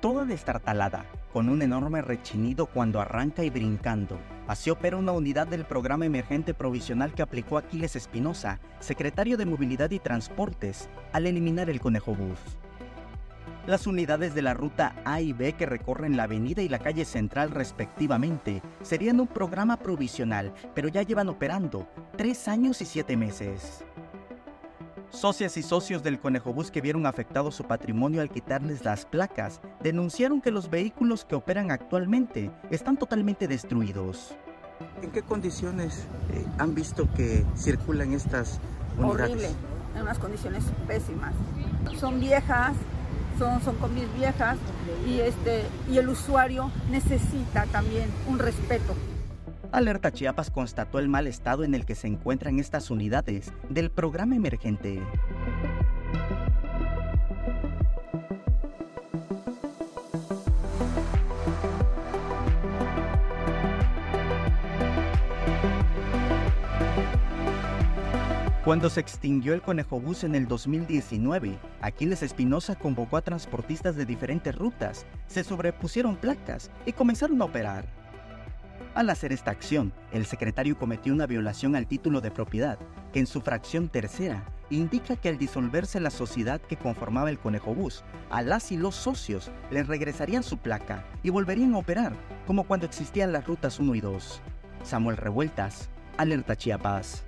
toda destartalada, con un enorme rechinido cuando arranca y brincando. Así opera una unidad del programa emergente provisional que aplicó Aquiles Espinosa, secretario de Movilidad y Transportes, al eliminar el conejo bus. Las unidades de la ruta A y B que recorren la avenida y la calle central respectivamente serían un programa provisional, pero ya llevan operando tres años y siete meses. Socias y socios del Conejo Bus que vieron afectado su patrimonio al quitarles las placas denunciaron que los vehículos que operan actualmente están totalmente destruidos. ¿En qué condiciones eh, han visto que circulan estas unidades? Horrible, en unas condiciones pésimas. Son viejas, son, son combis viejas y, este, y el usuario necesita también un respeto. Alerta Chiapas constató el mal estado en el que se encuentran estas unidades del programa emergente. Cuando se extinguió el Conejo Bus en el 2019, Aquiles Espinosa convocó a transportistas de diferentes rutas, se sobrepusieron placas y comenzaron a operar. Al hacer esta acción, el secretario cometió una violación al título de propiedad, que en su fracción tercera indica que al disolverse la sociedad que conformaba el Conejo Bus, a las y los socios les regresarían su placa y volverían a operar, como cuando existían las rutas 1 y 2. Samuel Revueltas, Alerta Chiapas.